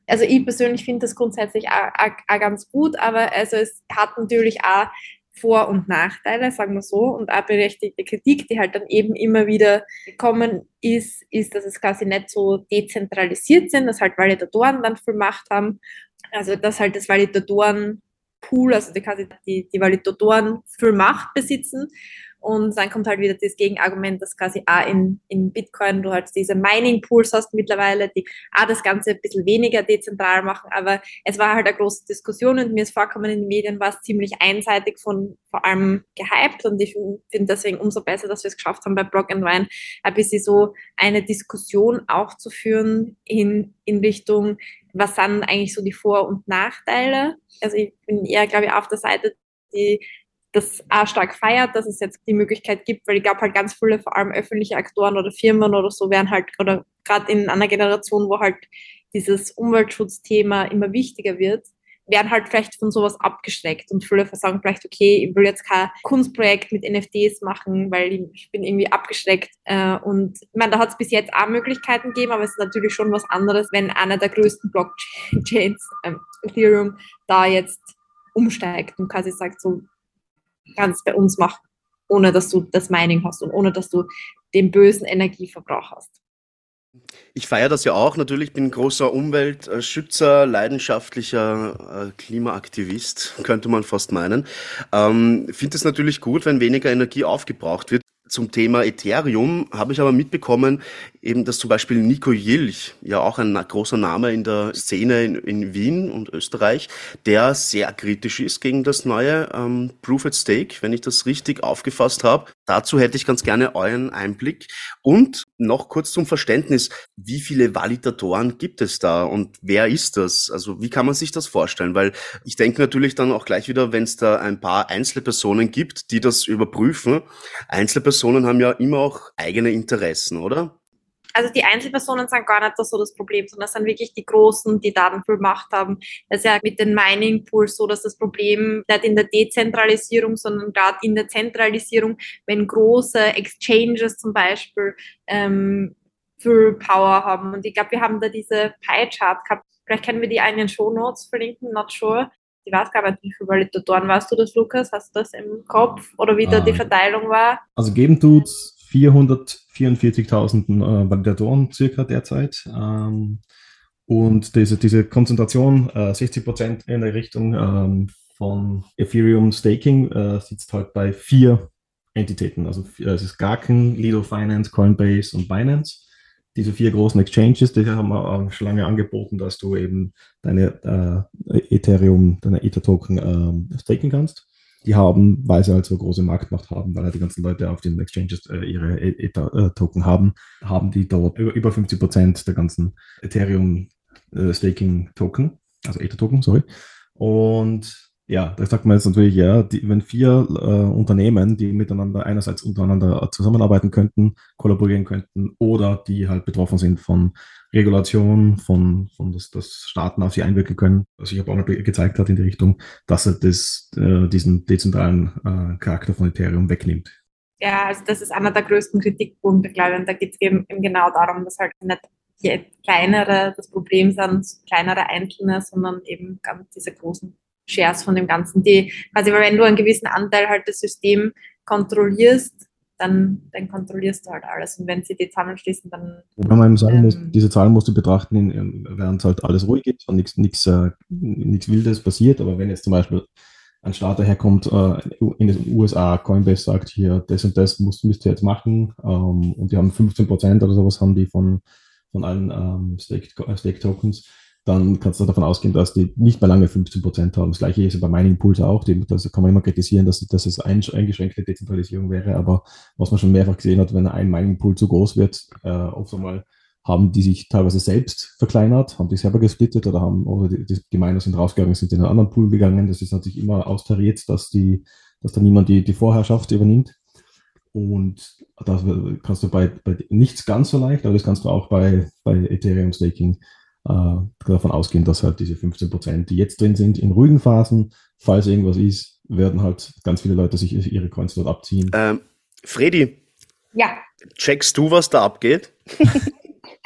Also ich persönlich finde das grundsätzlich auch, auch, auch, ganz gut, aber also es hat natürlich auch vor- und Nachteile, sagen wir so, und auch berechtigte Kritik, die halt dann eben immer wieder gekommen ist, ist, dass es quasi nicht so dezentralisiert sind, dass halt Validatoren dann viel Macht haben. Also dass halt das Validatoren-Pool, also die, quasi die, die Validatoren viel Macht besitzen und dann kommt halt wieder das Gegenargument, dass quasi auch in, in Bitcoin du halt diese Mining-Pools hast mittlerweile, die auch das Ganze ein bisschen weniger dezentral machen. Aber es war halt eine große Diskussion und mir ist vorkommen in den Medien war es ziemlich einseitig von vor allem gehypt und ich finde deswegen umso besser, dass wir es geschafft haben bei Block and Wine ein bisschen so eine Diskussion auch zu führen in, in Richtung, was sind eigentlich so die Vor- und Nachteile. Also ich bin eher, glaube ich, auf der Seite, die das auch stark feiert, dass es jetzt die Möglichkeit gibt, weil ich glaube halt ganz viele, vor allem öffentliche Aktoren oder Firmen oder so, werden halt, oder gerade in einer Generation, wo halt dieses Umweltschutzthema immer wichtiger wird, werden halt vielleicht von sowas abgeschreckt und viele sagen vielleicht, okay, ich will jetzt kein Kunstprojekt mit NFTs machen, weil ich bin irgendwie abgeschreckt. Äh, und ich meine, da hat es bis jetzt auch Möglichkeiten gegeben, aber es ist natürlich schon was anderes, wenn einer der größten Blockchains, ähm, Ethereum, da jetzt umsteigt und quasi sagt, so, kannst bei uns machen, ohne dass du das Mining hast und ohne dass du den bösen Energieverbrauch hast. Ich feiere das ja auch natürlich, bin großer Umweltschützer, leidenschaftlicher äh, Klimaaktivist, könnte man fast meinen. Ähm, Finde es natürlich gut, wenn weniger Energie aufgebraucht wird. Zum Thema Ethereum habe ich aber mitbekommen, eben, dass zum Beispiel Nico Jilch, ja auch ein großer Name in der Szene in, in Wien und Österreich, der sehr kritisch ist gegen das neue ähm, Proof at Stake, wenn ich das richtig aufgefasst habe. Dazu hätte ich ganz gerne euren Einblick. Und noch kurz zum Verständnis, wie viele Validatoren gibt es da und wer ist das? Also wie kann man sich das vorstellen? Weil ich denke natürlich dann auch gleich wieder, wenn es da ein paar Einzelpersonen gibt, die das überprüfen. Einzelpersonen haben ja immer auch eigene Interessen, oder? also die Einzelpersonen sind gar nicht so das Problem, sondern es sind wirklich die Großen, die Daten viel Macht haben. Das ist ja mit den Mining Pools so, dass das Problem nicht in der Dezentralisierung, sondern gerade in der Zentralisierung, wenn große Exchanges zum Beispiel ähm, viel Power haben. Und ich glaube, wir haben da diese Pie-Chart gehabt. Vielleicht können wir die einen Show Notes verlinken, not sure. Ich weiß gar nicht, wie viele Validatoren warst du das, Lukas? Hast du das im Kopf? Oder wie da die. Verteilung war? Also geben tut's 444.000 äh, Validatoren circa derzeit. Ähm, und diese, diese Konzentration, äh, 60 Prozent in der Richtung ähm, von Ethereum Staking, äh, sitzt halt bei vier Entitäten. Also es ist Garken, Lido Finance, Coinbase und Binance. Diese vier großen Exchanges, die haben wir schon lange angeboten, dass du eben deine äh, Ethereum, deine Ether-Token äh, staken kannst die haben, weil sie halt so große Marktmacht haben, weil halt die ganzen Leute auf den Exchanges äh, ihre Ether-Token äh, haben, haben die dort über, über 50 Prozent der ganzen Ethereum-Staking-Token, äh, also Ether-Token, sorry. Und ja, da sagt man jetzt natürlich, ja, die, wenn vier äh, Unternehmen, die miteinander einerseits untereinander zusammenarbeiten könnten, kollaborieren könnten oder die halt betroffen sind von Regulation, von, von dass, dass Staaten auf sie einwirken können, was sich aber auch gezeigt hat in die Richtung, dass er das, äh, diesen dezentralen äh, Charakter von Ethereum wegnimmt. Ja, also das ist einer der größten Kritikpunkte, glaube ich, und da geht es eben, eben genau darum, dass halt nicht kleinere das Problem sind, kleinere Einzelne, sondern eben ganz diese großen Shares von dem Ganzen, die quasi, weil wenn du einen gewissen Anteil halt das System kontrollierst, dann, dann kontrollierst du halt alles. Und wenn sie die zusammenschließen, dann. Wobei man eben sagen ähm, muss, diese Zahlen musst du betrachten, während halt alles ruhig ist und nichts äh, Wildes passiert. Aber wenn jetzt zum Beispiel ein Staat daherkommt äh, in den USA, Coinbase sagt hier, das und das müsst, müsst ihr jetzt machen ähm, und die haben 15 Prozent oder sowas haben die von, von allen ähm, Stake-Tokens. Stake dann kannst du davon ausgehen, dass die nicht mehr lange 15 Prozent haben. Das gleiche ist bei Mining Pools auch. Die, das kann man immer kritisieren, dass, dass es ein, eingeschränkte Dezentralisierung wäre. Aber was man schon mehrfach gesehen hat, wenn ein Mining Pool zu groß wird, äh, oft einmal haben die sich teilweise selbst verkleinert, haben die selber gesplittet oder haben, oder die, die Miner sind rausgegangen, sind in einen anderen Pool gegangen. Das ist natürlich immer austariert, dass die, dass da niemand die, die Vorherrschaft übernimmt. Und das kannst du bei, bei nichts ganz so leicht, aber das kannst du auch bei, bei Ethereum Staking äh, davon ausgehen, dass halt diese 15 Prozent, die jetzt drin sind, in ruhigen Phasen, falls irgendwas ist, werden halt ganz viele Leute sich ihre Coins dort abziehen. Ähm, Freddy. Ja. Checkst du, was da abgeht?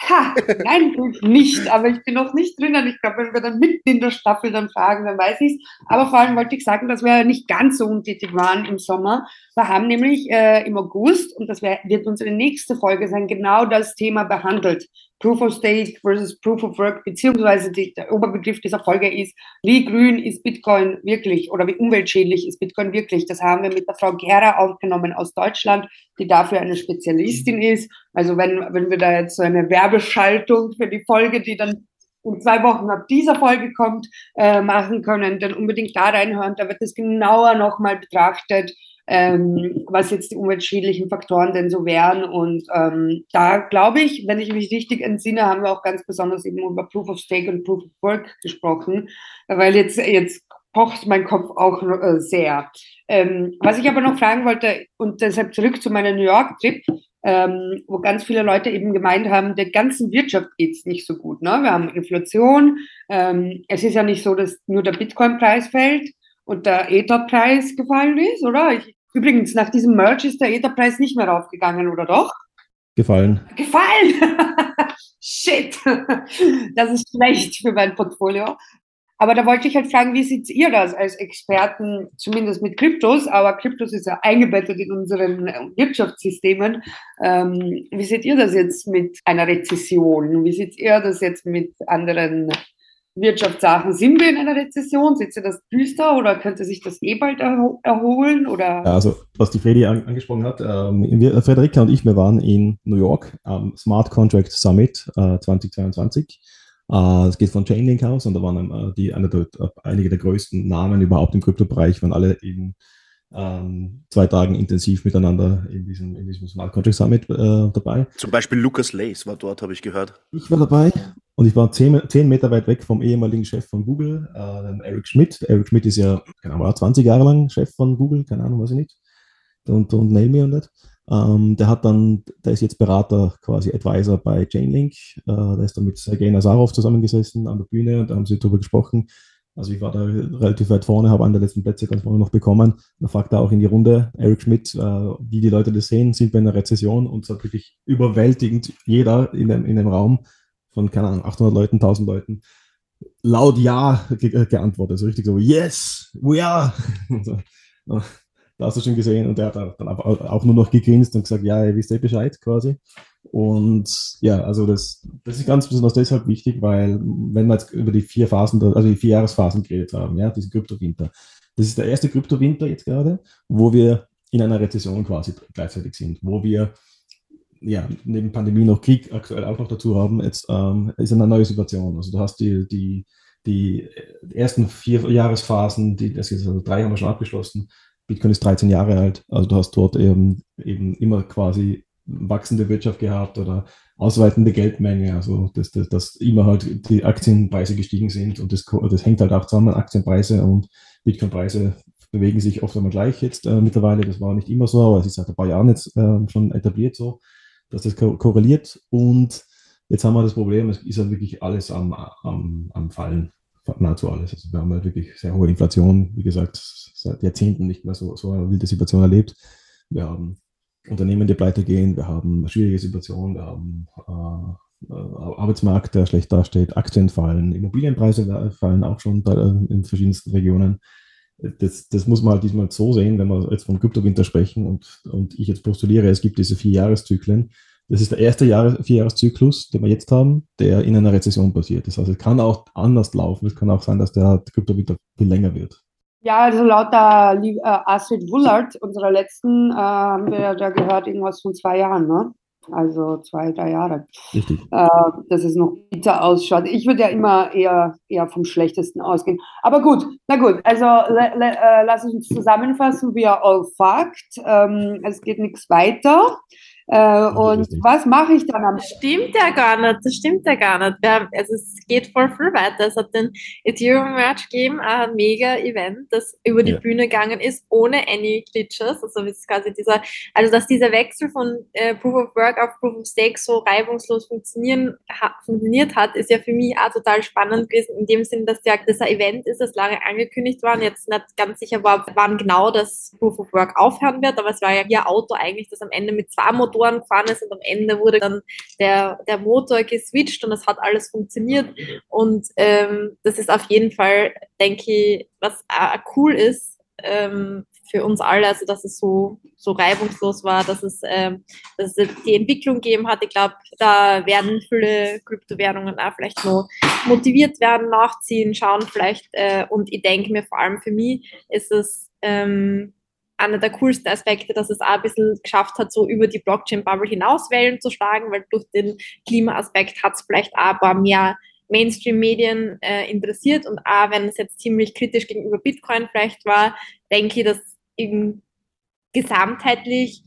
Ha, nein, nicht, aber ich bin noch nicht drinnen. Ich glaube, wenn wir dann mitten in der Staffel dann fragen, dann weiß ich es. Aber vor allem wollte ich sagen, dass wir nicht ganz so untätig waren im Sommer. Wir haben nämlich äh, im August, und das wär, wird unsere nächste Folge sein, genau das Thema behandelt. Proof of Stake versus Proof of Work, beziehungsweise die, der Oberbegriff dieser Folge ist, wie grün ist Bitcoin wirklich oder wie umweltschädlich ist Bitcoin wirklich. Das haben wir mit der Frau Gera aufgenommen aus Deutschland, die dafür eine Spezialistin ist. Also wenn, wenn wir da jetzt so eine Werbeschaltung für die Folge, die dann in zwei Wochen ab dieser Folge kommt, äh, machen können, dann unbedingt da reinhören. Da wird es genauer nochmal betrachtet, ähm, was jetzt die umweltschädlichen Faktoren denn so wären. Und ähm, da glaube ich, wenn ich mich richtig entsinne, haben wir auch ganz besonders eben über Proof of Stake und Proof of Work gesprochen, weil jetzt, jetzt pocht mein Kopf auch äh, sehr. Ähm, was ich aber noch fragen wollte, und deshalb zurück zu meiner New York-Trip, ähm, wo ganz viele Leute eben gemeint haben, der ganzen Wirtschaft geht's nicht so gut. Ne? Wir haben Inflation. Ähm, es ist ja nicht so, dass nur der Bitcoin-Preis fällt und der Ether-Preis gefallen ist, oder? Ich, Übrigens, nach diesem Merch ist der Etherpreis nicht mehr raufgegangen, oder doch? Gefallen. Gefallen! Shit! Das ist schlecht für mein Portfolio. Aber da wollte ich halt fragen, wie seht ihr das als Experten, zumindest mit Kryptos, aber Kryptos ist ja eingebettet in unseren Wirtschaftssystemen. Ähm, wie seht ihr das jetzt mit einer Rezession? Wie seht ihr das jetzt mit anderen Wirtschaftssachen. Sind wir in einer Rezession? Seht ihr das düster oder könnte sich das eh bald erho erholen? Oder? Also, was die Fredi an angesprochen hat, ähm, wir, Frederika und ich, wir waren in New York am Smart Contract Summit äh, 2022. Es äh, geht von Chainlink aus und da waren äh, die, eine der, einige der größten Namen überhaupt im Kryptobereich, waren alle in ähm, zwei Tagen intensiv miteinander in diesem, in diesem Smart Contract Summit äh, dabei. Zum Beispiel Lucas Lace war dort, habe ich gehört. Ich war dabei und ich war zehn, zehn Meter weit weg vom ehemaligen Chef von Google, äh, Eric Schmidt. Eric Schmidt ist ja, keine Ahnung, 20 Jahre lang Chef von Google, keine Ahnung, weiß ich nicht. Und, und nail me on that. Ähm, der hat dann, der ist jetzt Berater, quasi Advisor bei Chainlink. Äh, der ist dann mit Sergei Nazarov zusammengesessen an der Bühne und da haben sie darüber gesprochen, also ich war da relativ weit vorne, habe einen der letzten Plätze ganz vorne noch bekommen. Da fragt er auch in die Runde, Eric Schmidt, äh, wie die Leute das sehen, sind wir in einer Rezession und es hat wirklich überwältigend jeder in dem, in dem Raum von, keine Ahnung, 800 Leuten, 1000 Leuten laut Ja ge geantwortet. So richtig so, yes, we are. da hast du schon gesehen und der hat dann auch nur noch gegrinst und gesagt, ja, ihr wisst eh Bescheid quasi. Und ja, also das, das ist ganz besonders deshalb wichtig, weil wenn wir jetzt über die vier Phasen, also die vier Jahresphasen geredet haben, ja, diesen Kryptowinter. Das ist der erste Kryptowinter jetzt gerade, wo wir in einer Rezession quasi gleichzeitig sind, wo wir ja, neben Pandemie noch Krieg aktuell auch noch dazu haben, jetzt ähm, ist eine neue Situation. Also du hast die, die, die ersten vier Jahresphasen, die, das jetzt also drei haben wir schon abgeschlossen. Bitcoin ist 13 Jahre alt, also du hast dort eben, eben immer quasi wachsende Wirtschaft gehabt oder ausweitende Geldmenge, also dass, dass, dass immer halt die Aktienpreise gestiegen sind und das, das hängt halt auch zusammen, Aktienpreise und Bitcoinpreise bewegen sich oft einmal gleich jetzt äh, mittlerweile, das war nicht immer so, aber es ist seit ein paar Jahren jetzt äh, schon etabliert so, dass das ko korreliert und jetzt haben wir das Problem, es ist halt wirklich alles am, am, am Fallen, nahezu alles. Also wir haben halt wirklich sehr hohe Inflation, wie gesagt, seit Jahrzehnten nicht mehr so, so eine wilde Situation erlebt. Wir haben Unternehmen, die pleite gehen, wir haben schwierige Situation, wir haben äh, äh, Arbeitsmarkt, der schlecht dasteht, Aktien fallen, Immobilienpreise fallen auch schon äh, in verschiedensten Regionen. Das, das muss man halt diesmal so sehen, wenn wir jetzt von Kryptowinter sprechen und, und ich jetzt postuliere, es gibt diese vier Jahreszyklen. Das ist der erste Jahre, Vierjahreszyklus, den wir jetzt haben, der in einer Rezession passiert. Das heißt, es kann auch anders laufen. Es kann auch sein, dass der Kryptowinter viel länger wird. Ja, also laut der äh, Astrid Wullard, unserer letzten, äh, haben wir da gehört, irgendwas von zwei Jahren, ne? Also zwei, drei Jahre. Richtig. Äh, dass es noch bitter ausschaut. Ich würde ja immer eher, eher vom Schlechtesten ausgehen. Aber gut, na gut, also äh, lass uns zusammenfassen. We are all fucked. Ähm, es geht nichts weiter. Äh, und was mache ich dann am Das stimmt ja gar nicht, das stimmt ja gar nicht. Wir haben, also es geht voll viel weiter. Es hat den Ethereum Merch gegeben, ein mega Event, das über die Ja. Bühne gegangen ist, ohne any Glitches. Also es ist quasi dieser, also dass dieser Wechsel von äh, Proof of Work auf Proof of Stake so reibungslos funktionieren, ha, funktioniert hat, ist ja für mich auch total spannend gewesen, in dem Sinn, dass ja das ein Event ist, das lange angekündigt war und jetzt nicht ganz sicher war, wann genau das Proof of Work aufhören wird, aber es war ja ihr Auto eigentlich, das am Ende mit zwei Motoren gefahren ist und am Ende wurde dann der, der Motor geswitcht und es hat alles funktioniert und ähm, das ist auf jeden Fall, denke ich, was auch cool ist ähm, für uns alle, also dass es so, so reibungslos war, dass es, ähm, dass es die Entwicklung gegeben hat. Ich glaube, da werden viele Kryptowährungen auch vielleicht noch motiviert werden, nachziehen, schauen vielleicht. Äh, und ich denke mir vor allem für mich ist es ähm, einer der coolsten Aspekte, dass es auch ein bisschen geschafft hat, so über die Blockchain-Bubble hinaus Wellen zu schlagen, weil durch den Klimaaspekt hat es vielleicht auch ein paar mehr Mainstream-Medien äh, interessiert. Und auch wenn es jetzt ziemlich kritisch gegenüber Bitcoin vielleicht war, denke ich, dass eben gesamtheitlich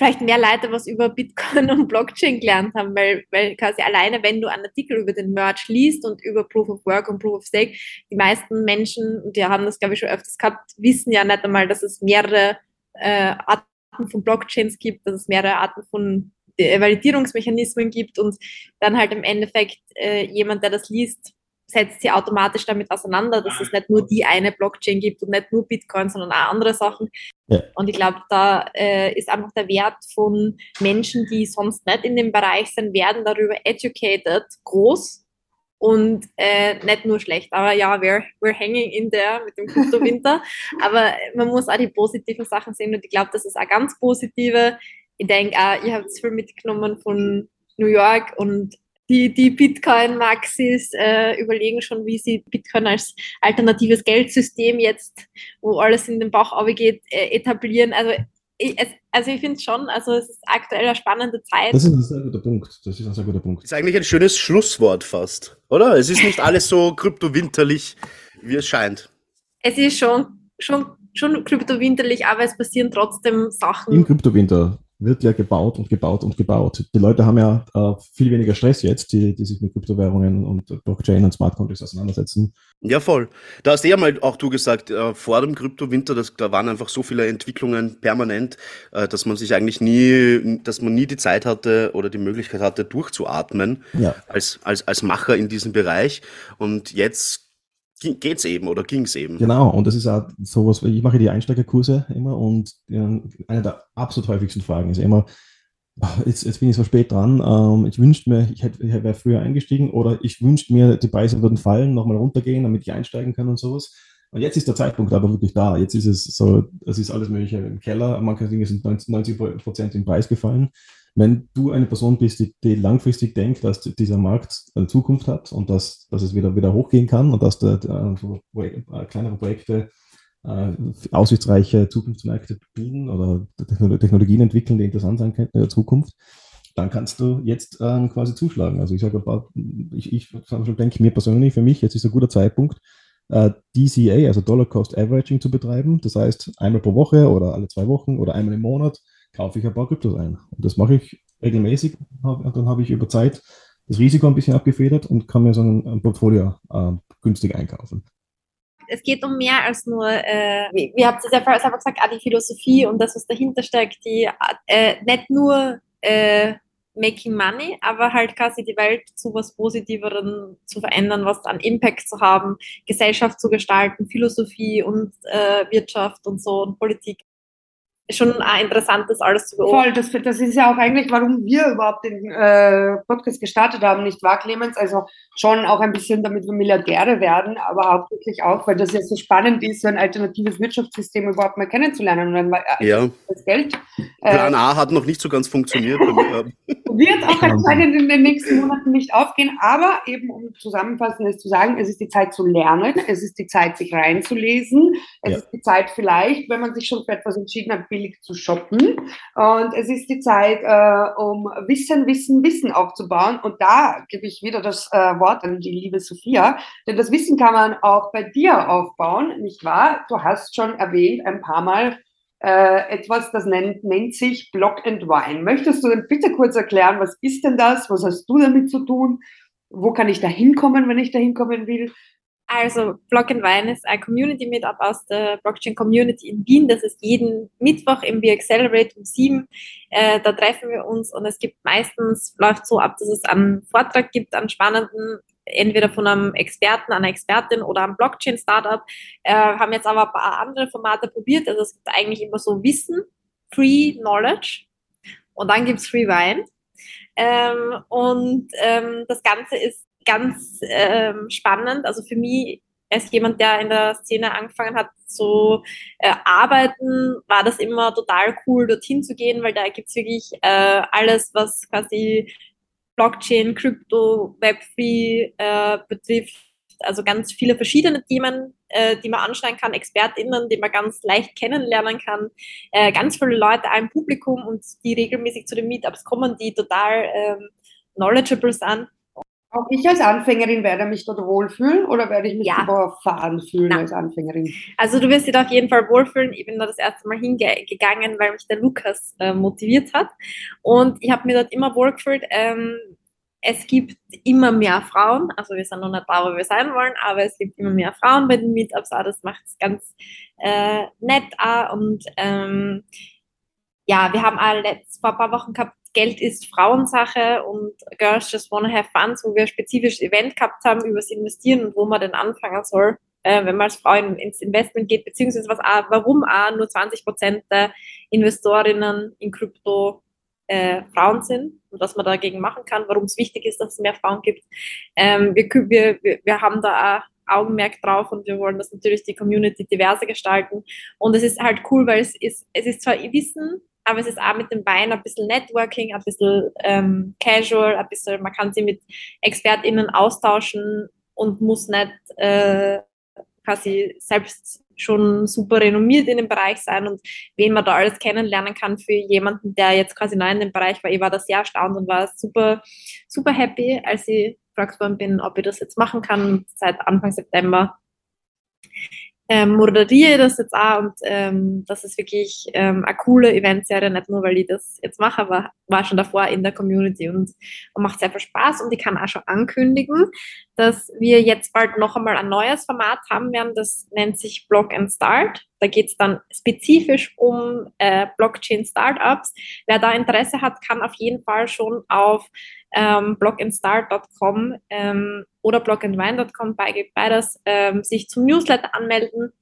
vielleicht mehr Leute was über Bitcoin und Blockchain gelernt haben, weil, weil quasi alleine, wenn du einen Artikel über den Merch liest und über Proof of Work und Proof of Stake, die meisten Menschen, die haben das glaube ich schon öfters gehabt, wissen ja nicht einmal, dass es mehrere äh, Arten von Blockchains gibt, dass es mehrere Arten von äh, Validierungsmechanismen gibt und dann halt im Endeffekt äh, jemand, der das liest, setzt sie automatisch damit auseinander, dass es nicht nur die eine Blockchain gibt und nicht nur Bitcoin, sondern auch andere Sachen. Ja. Und ich glaube, da äh, ist einfach der Wert von Menschen, die sonst nicht in dem Bereich sind, werden darüber educated, groß und äh, nicht nur schlecht. Aber ja, we're, we're hanging in there mit dem Kryptowinter. Aber man muss auch die positiven Sachen sehen und ich glaube, das ist auch ganz positive. Ich denke auch, ihr habt es viel mitgenommen von New York und die, die Bitcoin-Maxis äh, überlegen schon, wie sie Bitcoin als alternatives Geldsystem jetzt, wo alles in den Bauch geht, äh, etablieren. Also ich, es, also ich finde es schon, also es ist aktuell eine spannende Zeit. Das ist ein sehr guter Punkt. Das ist ein sehr guter Punkt. Ist eigentlich ein schönes Schlusswort fast, oder? Es ist nicht alles so kryptowinterlich, wie es scheint. Es ist schon, schon, schon kryptowinterlich, aber es passieren trotzdem Im Sachen. Kryptowinter wird ja gebaut und gebaut und gebaut. Die Leute haben ja äh, viel weniger Stress jetzt, die, die sich mit Kryptowährungen und Blockchain und Smart Contracts auseinandersetzen. Ja, voll. Da hast du ja mal auch du gesagt, äh, vor dem Kryptowinter, das, da waren einfach so viele Entwicklungen permanent, äh, dass man sich eigentlich nie, dass man nie die Zeit hatte oder die Möglichkeit hatte, durchzuatmen Ja. als, als, als Macher in diesem Bereich. Und jetzt geht's eben oder ging's eben. Genau, und das ist auch sowas, ich mache die Einsteigerkurse immer und eine der absolut häufigsten Fragen ist immer, ah, jetzt, jetzt bin ich so spät dran, ähm, ich wünschte mir, ich, hätte, ich wäre früher eingestiegen oder ich wünschte mir, die Preise würden fallen, nochmal runtergehen, damit ich einsteigen kann und sowas. Und jetzt ist der Zeitpunkt aber wirklich da. Jetzt ist es so, es ist alles Mögliche im Keller. Manche Dinge sind 90 Prozent im Preis gefallen. Wenn du eine Person bist, die, die langfristig denkt, dass dieser Markt eine Zukunft hat und dass, dass es wieder, wieder hochgehen kann und dass da Projek- äh, kleinere Projekte äh, aussichtsreiche Zukunftsmärkte bilden oder Techno- Technologien entwickeln, die interessant sein könnten in der Zukunft, dann kannst du jetzt ähm, quasi zuschlagen. Also ich sage, ich, ich denke mir persönlich, für mich, jetzt ist ein guter Zeitpunkt, äh, DCA, also Dollar Cost Averaging zu betreiben. Das heißt, einmal pro Woche oder alle zwei Wochen oder einmal im Monat kaufe ich ein paar Kryptos ein. Und das mache ich regelmäßig. Und dann habe ich über Zeit das Risiko ein bisschen abgefedert und kann mir so ein, Portfolio äh, günstig einkaufen. es geht um mehr als nur, äh, wie, habt ihr ja vorher selber gesagt, auch die Philosophie und das, was dahinter steckt, die äh, nicht nur äh, making money, aber halt quasi die Welt zu was Positiveren zu verändern, was an Impact zu haben, Gesellschaft zu gestalten, Philosophie und äh, Wirtschaft und so und Politik. Schon auch interessant, das alles zu beobachten. Voll, das, das ist ja auch eigentlich, warum wir überhaupt den äh, Podcast gestartet haben, nicht wahr, Clemens? Also schon auch ein bisschen, damit wir Milliardäre werden, aber hauptsächlich auch, weil das ja so spannend ist, so ein alternatives Wirtschaftssystem überhaupt mal kennenzulernen. Und dann äh, Ja. das Geld Plan äh, A hat noch nicht so ganz funktioniert. wird auch anscheinend in den nächsten Monaten nicht aufgehen, aber eben um zusammenfassendes zu sagen, es ist die Zeit zu lernen, es ist die Zeit, sich reinzulesen, es Ja. ist die Zeit vielleicht, wenn man sich schon für etwas entschieden hat, billig zu shoppen und es ist die Zeit, äh, um Wissen, Wissen, Wissen aufzubauen und da gebe ich wieder das äh, Wort an die liebe Sophia, denn das Wissen kann man auch bei dir aufbauen, nicht wahr? Du hast schon erwähnt ein paar Mal, äh, etwas, das nennt, nennt sich Block and Wine. Möchtest du denn bitte kurz erklären, was ist denn das? Was hast du damit zu tun? Wo kann ich da hinkommen, wenn ich da hinkommen will? Also Block and Wine ist ein Community Meetup aus der Blockchain Community in Wien. Das ist jeden Mittwoch im We Accelerate um sieben. Äh, da treffen wir uns und es gibt meistens, läuft so ab, dass es einen Vortrag gibt, einen spannenden, entweder von einem Experten, einer Expertin oder einem Blockchain-Startup. Äh, haben jetzt aber ein paar andere Formate probiert. Also es gibt eigentlich immer so Wissen, Free Knowledge und dann gibt's Free Wine. Ähm, und ähm, das Ganze ist ganz ähm, spannend. Also für mich als jemand, der in der Szene angefangen hat zu äh, arbeiten, war das immer total cool, dorthin zu gehen, weil da gibt's wirklich äh, alles, was quasi Blockchain, Krypto, Web3 äh, betrifft. Also ganz viele verschiedene Themen, äh, die man anschneiden kann, ExpertInnen, die man ganz leicht kennenlernen kann. Äh, ganz viele Leute, ein Publikum und die regelmäßig zu den Meetups kommen, die total ähm, knowledgeable sind. Auch ich als Anfängerin werde mich dort wohlfühlen oder werde ich mich ja. überfahren fühlen Nein. als Anfängerin? Also du wirst dich da auf jeden Fall wohlfühlen. Ich bin da das erste Mal hingegangen, weil mich der Lukas äh, motiviert hat. Und ich habe mir dort immer wohlgefühlt. Ähm, es gibt immer mehr Frauen, also wir sind noch nicht da, wo wir sein wollen, aber es gibt immer mehr Frauen bei den Meetups, auch das macht es ganz äh, nett auch. und ähm, ja, wir haben auch letzt, vor ein paar Wochen gehabt Geld ist Frauensache und Girls Just Wanna Have Fun, wo wir ein spezifisches Event gehabt haben über das Investieren und wo man denn anfangen soll, äh, wenn man als Frau in, ins Investment geht, beziehungsweise was auch, warum auch nur 20 Prozent der Investorinnen in Krypto äh, Frauen sind und was man dagegen machen kann, warum es wichtig ist, dass es mehr Frauen gibt. Ähm, wir, wir, wir haben da auch Augenmerk drauf und wir wollen das natürlich die Community diverser gestalten. Und es ist halt cool, weil es ist, es ist zwar Wissen, aber es ist auch mit dem Wein ein bisschen Networking, ein bisschen ähm, casual, ein bisschen, man kann sie mit ExpertInnen austauschen und muss nicht äh, quasi selbst schon super renommiert in dem Bereich sein und wen man da alles kennenlernen kann für jemanden, der jetzt quasi neu in dem Bereich war. Ich war da sehr erstaunt und war super, super happy, als ich gefragt worden bin, ob ich das jetzt machen kann seit Anfang September ähm, moderiere das jetzt auch und ähm, das ist wirklich ähm, eine coole Eventserie, nicht nur weil ich das jetzt mache, aber war schon davor in der Community und, und macht sehr viel Spaß und ich kann auch schon ankündigen, dass wir jetzt bald noch einmal ein neues Format haben werden, das nennt sich Blog and Start. Da geht es dann spezifisch um äh, Blockchain-Startups. Wer da Interesse hat, kann auf jeden Fall schon auf ähm, blockandstart.com ähm, oder blockandwine.com, beides, ähm, sich zum Newsletter anmelden.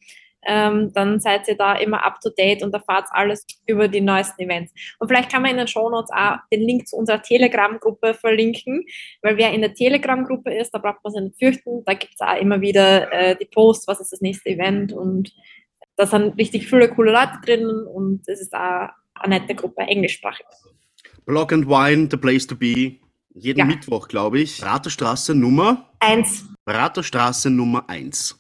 Ähm, dann seid ihr da immer up to date und erfahrt alles über die neuesten Events. Und vielleicht kann man in den Show Notes auch den Link zu unserer Telegram-Gruppe verlinken, weil wer in der Telegram-Gruppe ist, da braucht man sich nicht fürchten. Da gibt es auch immer wieder äh, die Posts, was ist das nächste Event und da sind richtig viele coole Leute drinnen und es ist auch eine nette Gruppe, englischsprachig. Block and Wine, the place to be jeden ja. Mittwoch, glaube ich. Raterstraße Nummer? Eins. Raterstraße Nummer eins.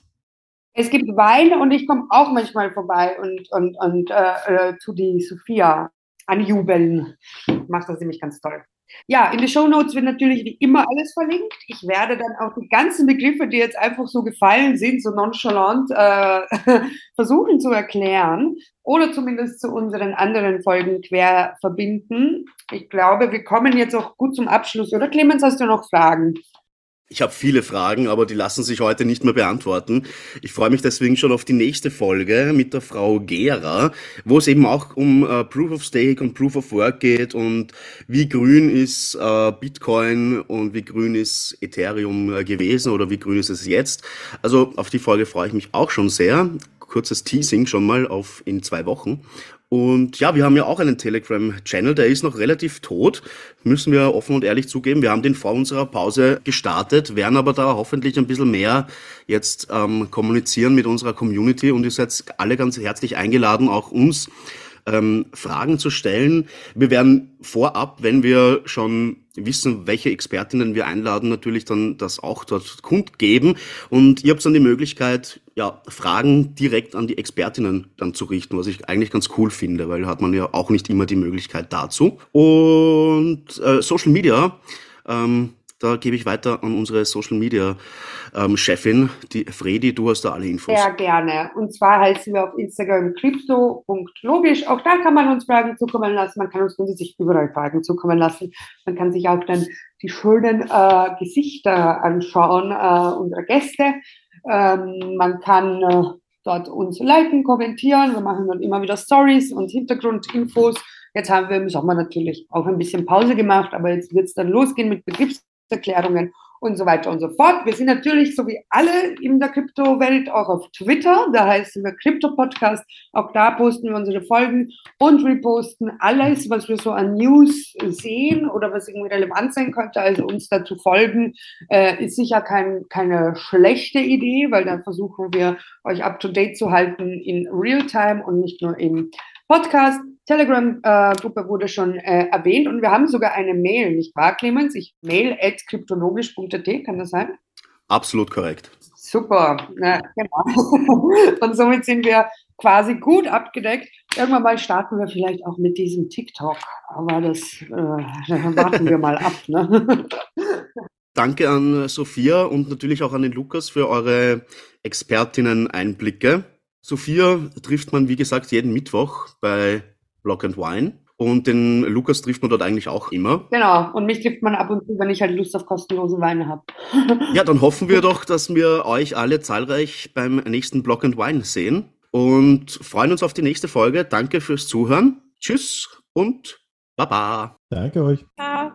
Es gibt Wein und ich komme auch manchmal vorbei und, und, und äh, äh, zu die Sophia anjubeln. Macht das nämlich ganz toll. Ja, in den Show Notes wird natürlich wie immer alles verlinkt. Ich werde dann auch die ganzen Begriffe, die jetzt einfach so gefallen sind, so nonchalant, äh, versuchen zu erklären oder zumindest zu unseren anderen Folgen quer verbinden. Ich glaube, wir kommen jetzt auch gut zum Abschluss. Oder Clemens, hast du noch Fragen? Ich habe viele Fragen, aber die lassen sich heute nicht mehr beantworten. Ich freue mich deswegen schon auf die nächste Folge mit der Frau Gera, wo es eben auch um äh, Proof of Stake und Proof of Work geht und wie grün ist äh, Bitcoin und wie grün ist Ethereum äh, gewesen oder wie grün ist es jetzt. Also auf die Folge freue ich mich auch schon sehr. Kurzes Teasing schon mal auf in zwei Wochen. Und ja, wir haben ja auch einen Telegram-Channel, der ist noch relativ tot, müssen wir offen und ehrlich zugeben. Wir haben den vor unserer Pause gestartet, werden aber da hoffentlich ein bisschen mehr jetzt ähm, kommunizieren mit unserer Community und ihr seid alle ganz herzlich eingeladen, auch uns ähm, Fragen zu stellen. Wir werden vorab, wenn wir schon wissen, welche Expertinnen wir einladen, natürlich dann das auch dort kundgeben. Und ihr habt dann die Möglichkeit, ja, Fragen direkt an die Expertinnen dann zu richten, was ich eigentlich ganz cool finde, weil hat man ja auch nicht immer die Möglichkeit dazu. Und äh, Social Media, ähm, Da gebe ich weiter an unsere Social Media ähm, Chefin, die Fredi. Du hast da alle Infos. Sehr gerne. Und zwar heißen wir auf Instagram crypto.logisch. Auch da kann man uns Fragen zukommen lassen. Man kann uns grundsätzlich überall Fragen zukommen lassen. Man kann sich auch dann die schönen äh, Gesichter anschauen äh, unserer Gäste. Ähm, man kann äh, dort uns liken, kommentieren. Wir machen dann immer wieder Stories und Hintergrundinfos. Jetzt haben wir im Sommer natürlich auch ein bisschen Pause gemacht, aber jetzt wird es dann losgehen mit Betriebserklärungen und so weiter und so fort. Wir sind natürlich, so wie alle in der Kryptowelt, auch auf Twitter. Da heißen wir Krypto Podcast. Auch da posten wir unsere Folgen und reposten alles, was wir so an News sehen oder was irgendwie relevant sein könnte. Also uns dazu folgen, äh, ist sicher kein, keine schlechte Idee, weil dann versuchen wir, euch up to date zu halten in Realtime und nicht nur im Podcast. Telegram-Gruppe äh, wurde schon äh, erwähnt und wir haben sogar eine Mail, nicht wahr, Clemens? Ich mail at kryptologisch.at, kann das sein? Absolut korrekt. Super, Na, genau. und somit sind wir quasi gut abgedeckt. Irgendwann mal starten wir vielleicht auch mit diesem TikTok, aber das äh, warten wir mal ab. Ne? Danke an Sophia und natürlich auch an den Lukas für eure Expertinnen-Einblicke. Sophia trifft man, wie gesagt, jeden Mittwoch bei Block and Wine. Und den Lukas trifft man dort eigentlich auch immer. Genau, und mich trifft man ab und zu, wenn ich halt Lust auf kostenlose Weine habe. ja, dann hoffen wir doch, dass wir euch alle zahlreich beim nächsten Block and Wine sehen und freuen uns auf die nächste Folge. Danke fürs Zuhören. Tschüss und Baba. Danke euch. Ciao.